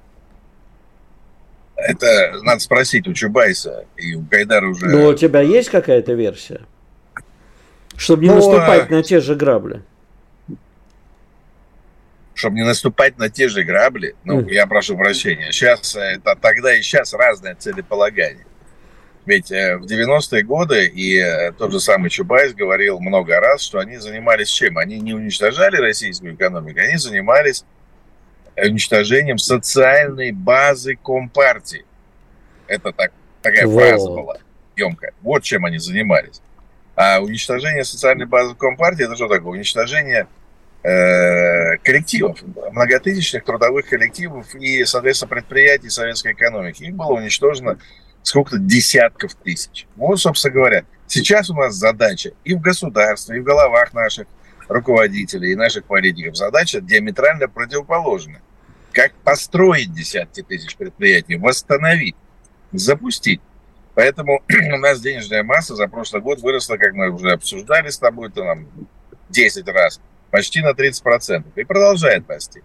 [SPEAKER 6] Это надо спросить у Чубайса и у Гайдара уже.
[SPEAKER 4] Ну, у тебя есть какая-то версия? Чтобы не ну, наступать на те же грабли.
[SPEAKER 6] Чтобы не наступать на те же грабли, ну, mm. я прошу прощения, сейчас, это тогда и сейчас разное целеполагание. Ведь э, в 90-е годы и э, тот же самый Чубайс говорил много раз, что они занимались чем? Они не уничтожали российскую экономику, они занимались уничтожением социальной базы Компартии. Это так, такая Во. фраза была емкая. Вот чем они занимались. А уничтожение социальной базы Компартии, это что такое? Уничтожение э, коллективов, многотысячных трудовых коллективов и, соответственно, предприятий советской экономики. Их было уничтожено сколько-то десятков тысяч. Вот, собственно говоря, сейчас у нас задача и в государстве, и в головах наших руководителей, и наших политиков задача диаметрально противоположная. Как построить десятки тысяч предприятий, восстановить, запустить. Поэтому у нас денежная масса за прошлый год выросла, как мы уже обсуждали с тобой, то нам 10 раз, почти на 30%. И продолжает расти.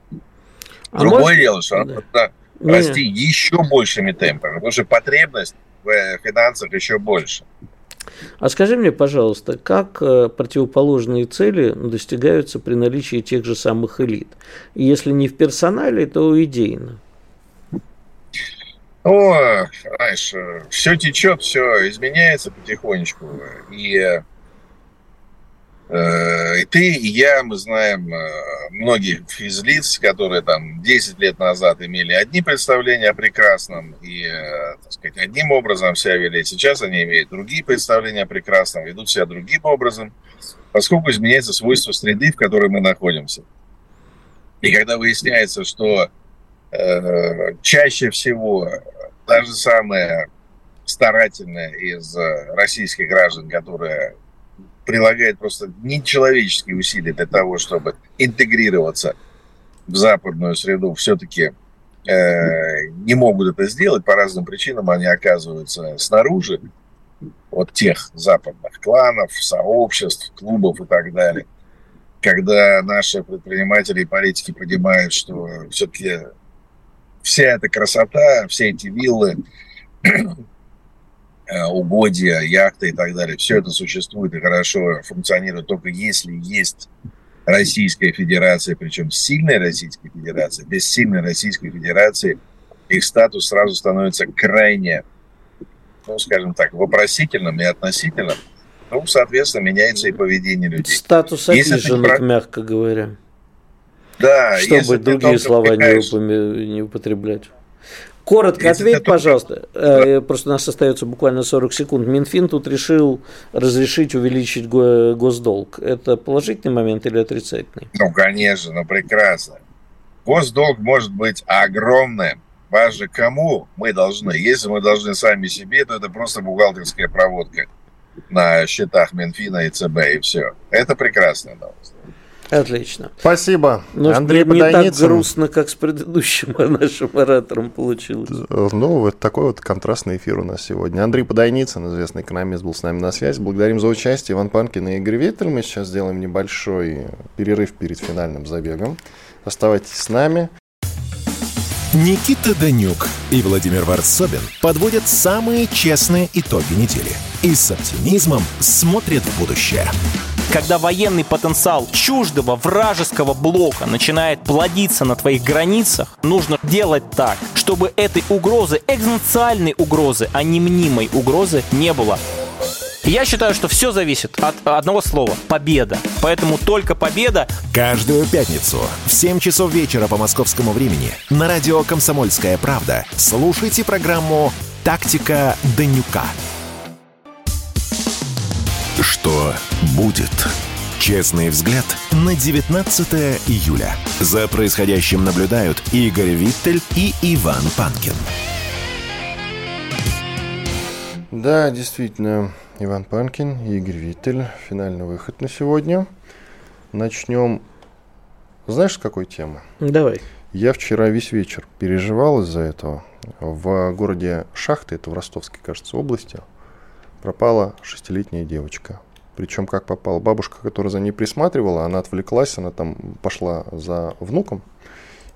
[SPEAKER 6] А Другое может... дело, что она да. расти еще большими темпами, потому что потребность в э, финансах еще больше.
[SPEAKER 4] А скажи мне, пожалуйста, как э, противоположные цели достигаются при наличии тех же самых элит? Если не в персонале, то идейно.
[SPEAKER 6] О, знаешь, все течет, все изменяется потихонечку. И, э, и ты, и я, мы знаем э, многих из лиц, которые там 10 лет назад имели одни представления о прекрасном и, э, так сказать, одним образом себя вели. Сейчас они имеют другие представления о прекрасном, ведут себя другим образом, поскольку изменяется свойство среды, в которой мы находимся. И когда выясняется, что чаще всего даже самые старательные из э, российских граждан, которые прилагают просто нечеловеческие усилия для того, чтобы интегрироваться в западную среду, все-таки э, не могут это сделать по разным причинам, они оказываются снаружи от тех западных кланов, сообществ, клубов и так далее. Когда наши предприниматели и политики понимают, что все-таки вся эта красота, все эти виллы, э, угодья, яхты и так далее, все это существует и хорошо функционирует только если есть Российская Федерация, причем сильная Российская Федерация. Без сильной Российской Федерации их статус сразу становится крайне, ну, скажем так, вопросительным и относительным. Ну, соответственно, меняется и поведение людей.
[SPEAKER 4] Статус обиженных, мягко говоря.
[SPEAKER 6] Да,
[SPEAKER 4] чтобы другие слова не, не употреблять. Коротко если ответь, пожалуйста. Да. Э, просто у нас остается буквально 40 секунд. Минфин тут решил разрешить увеличить госдолг. Это положительный момент или отрицательный?
[SPEAKER 6] Ну, конечно, ну прекрасно. Госдолг может быть огромным. Важно, кому мы должны. Если мы должны сами себе, то это просто бухгалтерская проводка на счетах Минфина и ЦБ, и все. Это прекрасная новость.
[SPEAKER 4] Отлично.
[SPEAKER 2] Спасибо.
[SPEAKER 4] Но Андрей не, не так грустно, как с предыдущим нашим оратором получилось.
[SPEAKER 2] Ну, вот такой вот контрастный эфир у нас сегодня. Андрей Подойницын, известный экономист, был с нами на связи. Благодарим за участие Иван Панкин и Игорь Виттель. Мы сейчас сделаем небольшой перерыв перед финальным забегом. Оставайтесь с нами.
[SPEAKER 1] Никита Данюк и Владимир Варсобин подводят самые честные итоги недели и с оптимизмом смотрят в будущее.
[SPEAKER 7] Когда военный потенциал чуждого вражеского блока начинает плодиться на твоих границах, нужно делать так, чтобы этой угрозы, экзистенциальной угрозы, а не мнимой угрозы не было. Я считаю, что все зависит от одного слова – победа. Поэтому только победа.
[SPEAKER 1] Каждую пятницу в 7 часов вечера по московскому времени на радио «Комсомольская правда» слушайте программу «Тактика Данюка». Что будет? Честный взгляд на 19 июля. За происходящим наблюдают Игорь Виттель и Иван Панкин.
[SPEAKER 2] Да, действительно, Иван Панкин Игорь Виттель. Финальный выход на сегодня. Начнем, знаешь, с какой темы?
[SPEAKER 4] Давай.
[SPEAKER 2] Я вчера весь вечер переживал из-за этого. В городе Шахты, это в Ростовской, кажется, области, пропала шестилетняя девочка. Причем как попала? Бабушка, которая за ней присматривала, она отвлеклась, она там пошла за внуком.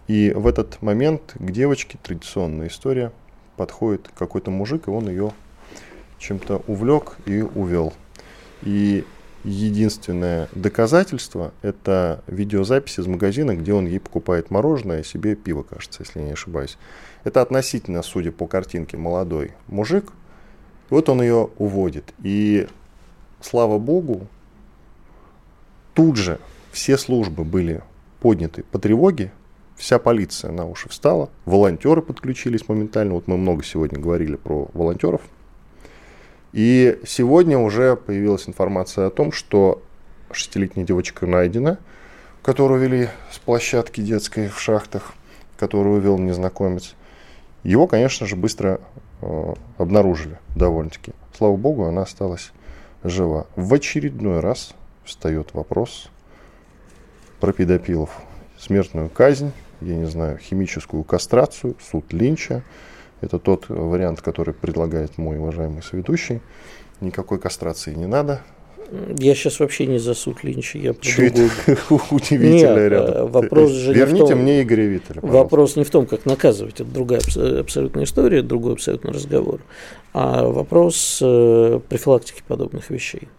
[SPEAKER 2] И в этот момент к девочке, традиционная история, подходит какой-то мужик, и он ее чем-то увлек и увел. И единственное доказательство – это видеозапись из магазина, где он ей покупает мороженое, себе пиво, кажется, если не ошибаюсь. Это относительно, судя по картинке, молодой мужик. Вот он ее уводит. И, слава богу, тут же все службы были подняты по тревоге, вся полиция на уши встала, волонтеры подключились моментально. Вот мы много сегодня говорили про волонтеров – и сегодня уже появилась информация о том, что шестилетняя девочка найдена, которую вели с площадки детской в шахтах, которую вел незнакомец. Его, конечно же, быстро э, обнаружили довольно-таки. Слава богу, она осталась жива. В очередной раз встает вопрос про педопилов. Смертную казнь, я не знаю, химическую кастрацию, суд Линча – это тот вариант, который предлагает мой уважаемый соведущий. Никакой кастрации не надо.
[SPEAKER 4] Я сейчас вообще не за суд Линча, я
[SPEAKER 2] про другую. Удивительно рядом.
[SPEAKER 4] Э, вопрос же
[SPEAKER 2] Верните
[SPEAKER 4] не в том,
[SPEAKER 2] мне Игоря Виттеля,
[SPEAKER 4] Вопрос не в том, как наказывать, это другая абсолютная история, другой абсолютно разговор, а вопрос э, профилактики подобных вещей.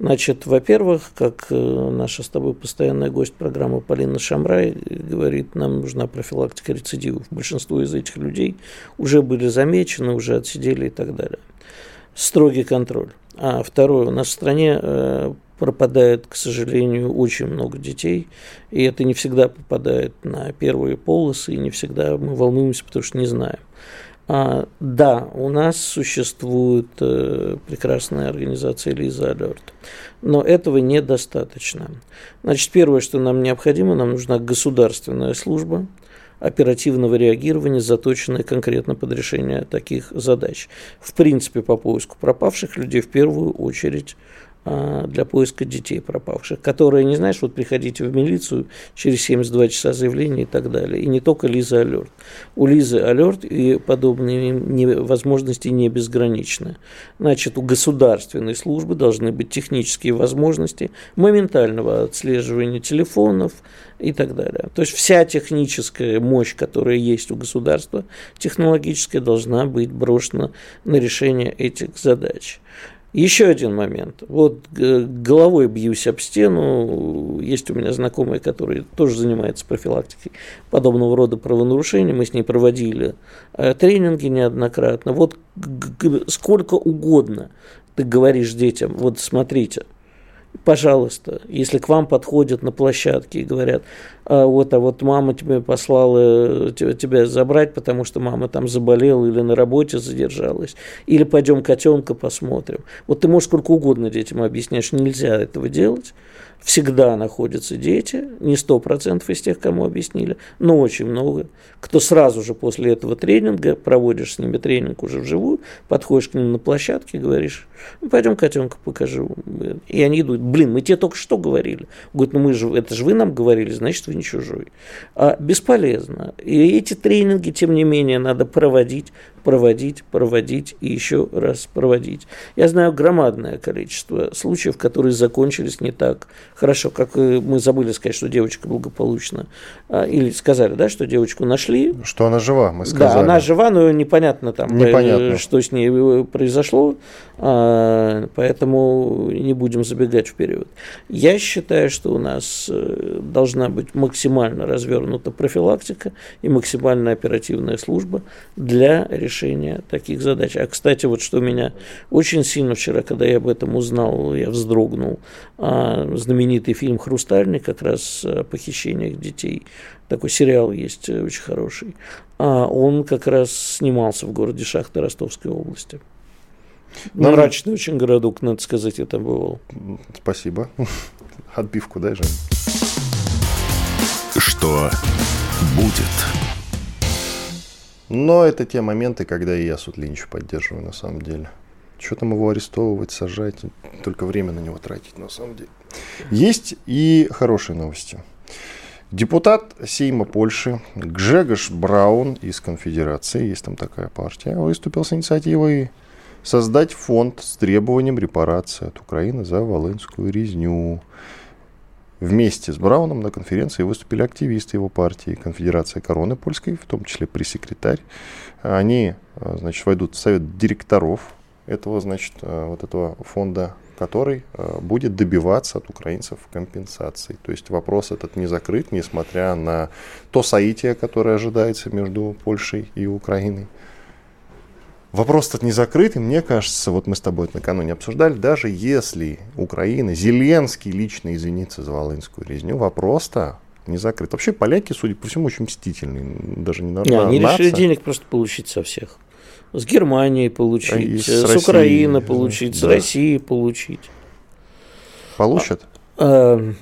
[SPEAKER 4] Значит, во-первых, как э, наша с тобой постоянная гость программы Полина Шамрай говорит, нам нужна профилактика рецидивов. Большинство из этих людей уже были замечены, уже отсидели и так далее. Строгий контроль. А второе, у нас в стране э, пропадает, к сожалению, очень много детей, и это не всегда попадает на первые полосы, и не всегда мы волнуемся, потому что не знаем. А, да, у нас существует э, прекрасная организация Лиза Алерт, но этого недостаточно. Значит, первое, что нам необходимо, нам нужна государственная служба оперативного реагирования, заточенная конкретно под решение таких задач. В принципе, по поиску пропавших людей в первую очередь для поиска детей пропавших, которые, не знаешь, вот приходите в милицию через 72 часа заявления и так далее. И не только Лиза Алерт. У Лизы Алерт и подобные возможности не безграничны. Значит, у государственной службы должны быть технические возможности моментального отслеживания телефонов и так далее. То есть вся техническая мощь, которая есть у государства, технологическая, должна быть брошена на решение этих задач. Еще один момент. Вот э, головой бьюсь об стену. Есть у меня знакомые, которые тоже занимаются профилактикой подобного рода правонарушений. Мы с ней проводили э, тренинги неоднократно. Вот сколько угодно ты говоришь детям, вот смотрите, пожалуйста, если к вам подходят на площадке и говорят, а вот, а вот мама тебе послала тебя забрать, потому что мама там заболела или на работе задержалась, или пойдем котенка посмотрим. Вот ты можешь сколько угодно детям объяснять, что нельзя этого делать, всегда находятся дети, не сто процентов из тех, кому объяснили, но очень много, кто сразу же после этого тренинга, проводишь с ними тренинг уже вживую, подходишь к ним на площадке, говоришь, ну, пойдем котенка покажу. И они идут, блин, мы тебе только что говорили. Говорят, ну мы же, это же вы нам говорили, значит, вы не чужой. А бесполезно. И эти тренинги, тем не менее, надо проводить, проводить, проводить и еще раз проводить. Я знаю громадное количество случаев, которые закончились не так хорошо, как мы забыли сказать, что девочка благополучна. Или сказали, да, что девочку нашли.
[SPEAKER 2] Что она жива, мы сказали.
[SPEAKER 4] Да, она жива, но непонятно там,
[SPEAKER 2] непонятно.
[SPEAKER 4] что с ней э, произошло. А, поэтому не будем забегать вперед. Я считаю, что у нас э, должна быть максимально развернута профилактика и максимально оперативная служба для решения таких задач. А, кстати, вот что меня очень сильно вчера, когда я об этом узнал, я вздрогнул, а, знаменитый фильм «Хрустальный» как раз о похищениях детей, такой сериал есть э, очень хороший, он как раз снимался в городе Шахты Ростовской области. Ну, мрачный очень городок, надо сказать, я там бывал.
[SPEAKER 2] Спасибо. Отбивку дай, Жень.
[SPEAKER 1] Что будет?
[SPEAKER 2] Но это те моменты, когда я Сутлинича поддерживаю, на самом деле. Что там его арестовывать, сажать, только время на него тратить, на самом деле. Есть и хорошие новости. Депутат Сейма Польши Гжегош Браун из Конфедерации, есть там такая партия, выступил с инициативой создать фонд с требованием репарации от Украины за Волынскую резню. Вместе с Брауном на конференции выступили активисты его партии Конфедерация Короны Польской, в том числе пресс-секретарь. Они, а, значит, войдут в совет директоров этого, значит, а, вот этого фонда, который а, будет добиваться от украинцев компенсации. То есть вопрос этот не закрыт, несмотря на то соитие, которое ожидается между Польшей и Украиной. Вопрос этот не закрытый, мне кажется, вот мы с тобой это накануне обсуждали, даже если Украина, Зеленский лично извинится за Волынскую резню, вопрос-то не закрыт. Вообще поляки, судя по всему, очень мстительные, даже не,
[SPEAKER 4] не Они нация. решили денег просто получить со всех. С Германии получить, с, с Украины получить, да. с России получить.
[SPEAKER 2] Получат?
[SPEAKER 4] А, а,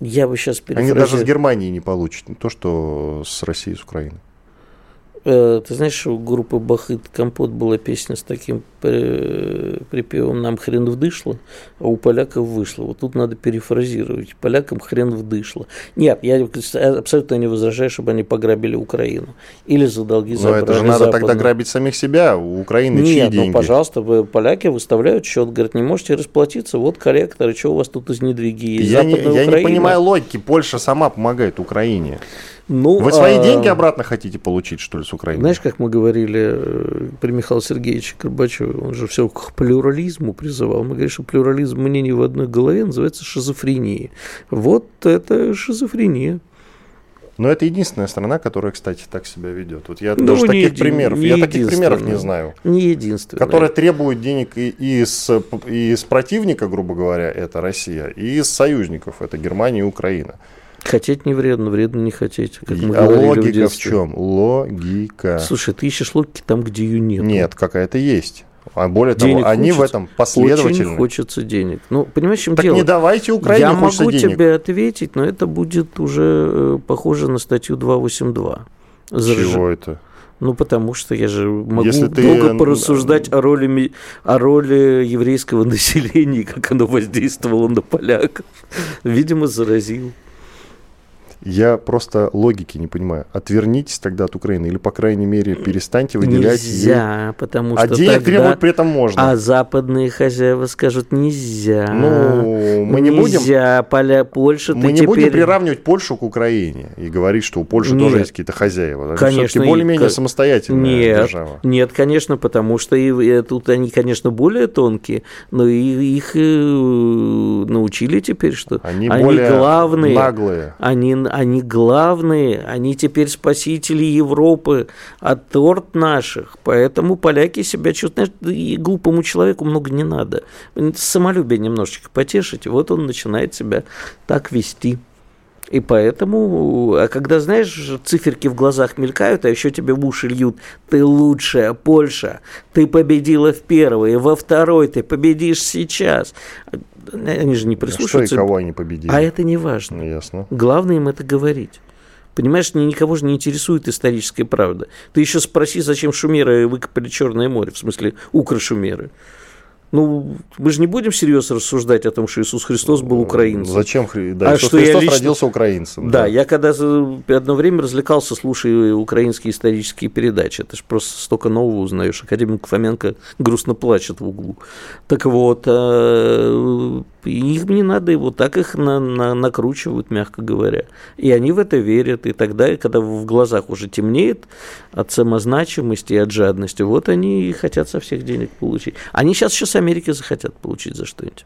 [SPEAKER 4] я бы сейчас
[SPEAKER 2] Они даже с Германии не получат, не то, что с Россией, с Украиной.
[SPEAKER 4] Э, ты знаешь, у группы Бахыт Компот была песня с таким припевом «Нам хрен вдышло», а у поляков вышло. Вот тут надо перефразировать. Полякам хрен вдышло. Нет, я абсолютно не возражаю, чтобы они пограбили Украину. Или за долги
[SPEAKER 2] Но это же надо тогда грабить самих себя. У Украины Нет, чьи ну, деньги?
[SPEAKER 4] ну, пожалуйста, вы, поляки выставляют счет, говорят, не можете расплатиться, вот корректоры, что у вас тут из недвиги есть?
[SPEAKER 2] Я, не, я не понимаю логики. Польша сама помогает Украине. Ну, Вы свои а... деньги обратно хотите получить, что ли, с Украины?
[SPEAKER 4] Знаешь, как мы говорили э, при Михаиле Сергеевиче Горбачеве, он же все к плюрализму призывал. Мы говорим, что плюрализм мнений в одной голове называется шизофренией. Вот это шизофрения.
[SPEAKER 2] Но это единственная страна, которая, кстати, так себя ведет. Вот я ну, даже таких еди... примеров, я таких примеров не знаю.
[SPEAKER 4] Не единственная.
[SPEAKER 2] Которая требует денег и, и, из, и из противника, грубо говоря, это Россия, и из союзников, это Германия и Украина.
[SPEAKER 4] Хотеть не вредно, вредно не хотеть.
[SPEAKER 2] Как мы а логика в, в чем? Логика.
[SPEAKER 4] Слушай, ты ищешь логики там, где ее нет.
[SPEAKER 2] Нет, какая-то есть. А более денег того, они хочется, в этом последовательны.
[SPEAKER 4] Очень хочется денег. Ну, понимаешь, чем
[SPEAKER 2] так
[SPEAKER 4] дело?
[SPEAKER 2] не давайте Украине
[SPEAKER 4] Я могу денег. тебе ответить, но это будет уже э, похоже на статью 282.
[SPEAKER 2] За Чего это?
[SPEAKER 4] Ну, потому что я же могу Если долго ты... порассуждать о роли, о роли еврейского населения, как оно воздействовало на поляков. Видимо, заразил.
[SPEAKER 2] Я просто логики не понимаю. Отвернитесь тогда от Украины или, по крайней мере, перестаньте выделять
[SPEAKER 4] Нельзя, ей... потому а что
[SPEAKER 2] А денег тогда... требовать при этом можно.
[SPEAKER 4] А западные хозяеева скажут нельзя.
[SPEAKER 2] Ну, мы не будем...
[SPEAKER 4] Нельзя, Поля... Польша
[SPEAKER 2] Мы не
[SPEAKER 4] теперь...
[SPEAKER 2] будем приравнивать Польшу к Украине и говорить, что у Польши нет. тоже есть какие-то хозяева.
[SPEAKER 4] Конечно.
[SPEAKER 2] более-менее самостоятельная
[SPEAKER 4] нет,
[SPEAKER 2] держава.
[SPEAKER 4] Нет, конечно, потому что и, и, тут они, конечно, более тонкие, но и, их и, э, научили теперь, что
[SPEAKER 2] они, они более главные. наглые.
[SPEAKER 4] Они они главные, они теперь спасители Европы, а торт наших. Поэтому поляки себя чувствуют, и глупому человеку много не надо. Самолюбие немножечко потешить, вот он начинает себя так вести. И поэтому, а когда, знаешь, циферки в глазах мелькают, а еще тебе в уши льют, ты лучшая Польша, ты победила в первой, во второй ты победишь сейчас. Они же не прислушиваются.
[SPEAKER 2] Что и кого они победили?
[SPEAKER 4] А это не важно.
[SPEAKER 2] Ну, ясно.
[SPEAKER 4] Главное им это говорить. Понимаешь, никого же не интересует историческая правда. Ты еще спроси, зачем шумеры выкопали Черное море, в смысле укрошумеры. Ну, мы же не будем всерьез рассуждать о том, что Иисус Христос был украинцем.
[SPEAKER 2] Зачем? Да, а Иисус что Христос лично... родился украинцем.
[SPEAKER 4] Да, да, я когда одно время развлекался, слушая украинские исторические передачи. Это же просто столько нового узнаешь. Академик Фоменко грустно плачет в углу. Так вот, э, их не надо, и вот так их на, на, накручивают, мягко говоря. И они в это верят. И тогда, когда в глазах уже темнеет от самозначимости и от жадности, вот они и хотят со всех денег получить. Они сейчас еще с Америки захотят получить за что-нибудь.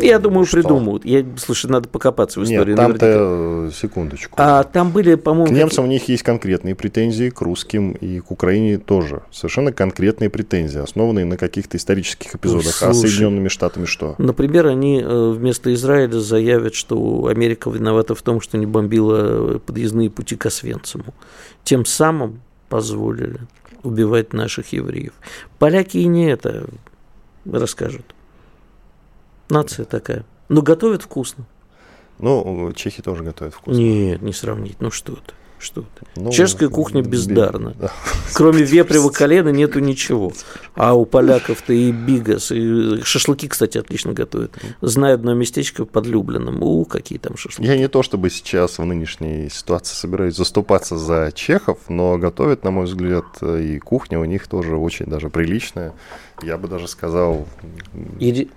[SPEAKER 4] Я думаю, что? придумают. Я, слушай, надо покопаться в истории.
[SPEAKER 2] Нет, там-то, секундочку.
[SPEAKER 4] А там были, по-моему...
[SPEAKER 2] К немцам у них есть конкретные претензии, к русским и к Украине тоже. Совершенно конкретные претензии, основанные на каких-то исторических эпизодах. Слушай, а с Соединенными Штатами что?
[SPEAKER 4] Например, они э, вместо Израиля заявят, что Америка виновата в том, что не бомбила подъездные пути к Освенциму. Тем самым позволили убивать наших евреев. Поляки и не это расскажут. Нация такая. Но готовят вкусно.
[SPEAKER 2] Ну, чехи тоже готовят вкусно.
[SPEAKER 4] Нет, не сравнить. Ну что ты. Что ты? Ну, Чешская кухня бездарна. Да. Кроме вепрева колена нету ничего. А у поляков-то и бигас, и шашлыки, кстати, отлично готовят. Знаю одно местечко под Люблином. У, какие там шашлыки.
[SPEAKER 2] Я не то чтобы сейчас в нынешней ситуации собираюсь заступаться за чехов, но готовят, на мой взгляд, и кухня у них тоже очень даже приличная. Я бы даже сказал... Иди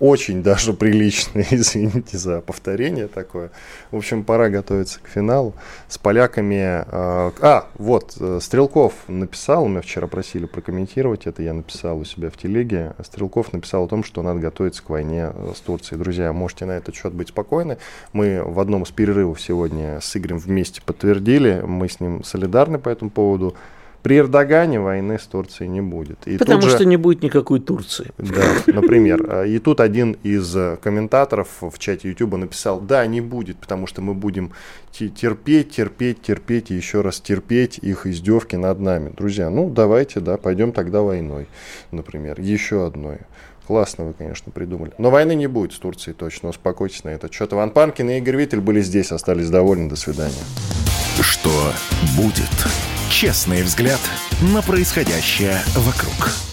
[SPEAKER 2] очень даже приличный, извините за повторение такое. В общем, пора готовиться к финалу. С поляками... Э, а, вот, э, Стрелков написал, меня вчера просили прокомментировать это, я написал у себя в телеге. Стрелков написал о том, что надо готовиться к войне э, с Турцией. Друзья, можете на этот счет быть спокойны. Мы в одном из перерывов сегодня с Игорем вместе подтвердили, мы с ним солидарны по этому поводу. При Эрдогане войны с Турцией не будет.
[SPEAKER 4] И Потому что же, не будет никакой Турции.
[SPEAKER 2] Да, например. А, и тут один из э, комментаторов в чате YouTube написал, да, не будет, потому что мы будем терпеть, терпеть, терпеть и еще раз терпеть их издевки над нами. Друзья, ну давайте, да, пойдем тогда войной, например, еще одной. Классно вы, конечно, придумали. Но войны не будет с Турцией точно, успокойтесь на это. Что-то Ван Панкин и Игорь Виттель были здесь, остались довольны. До свидания.
[SPEAKER 1] Что будет? Честный взгляд на происходящее вокруг.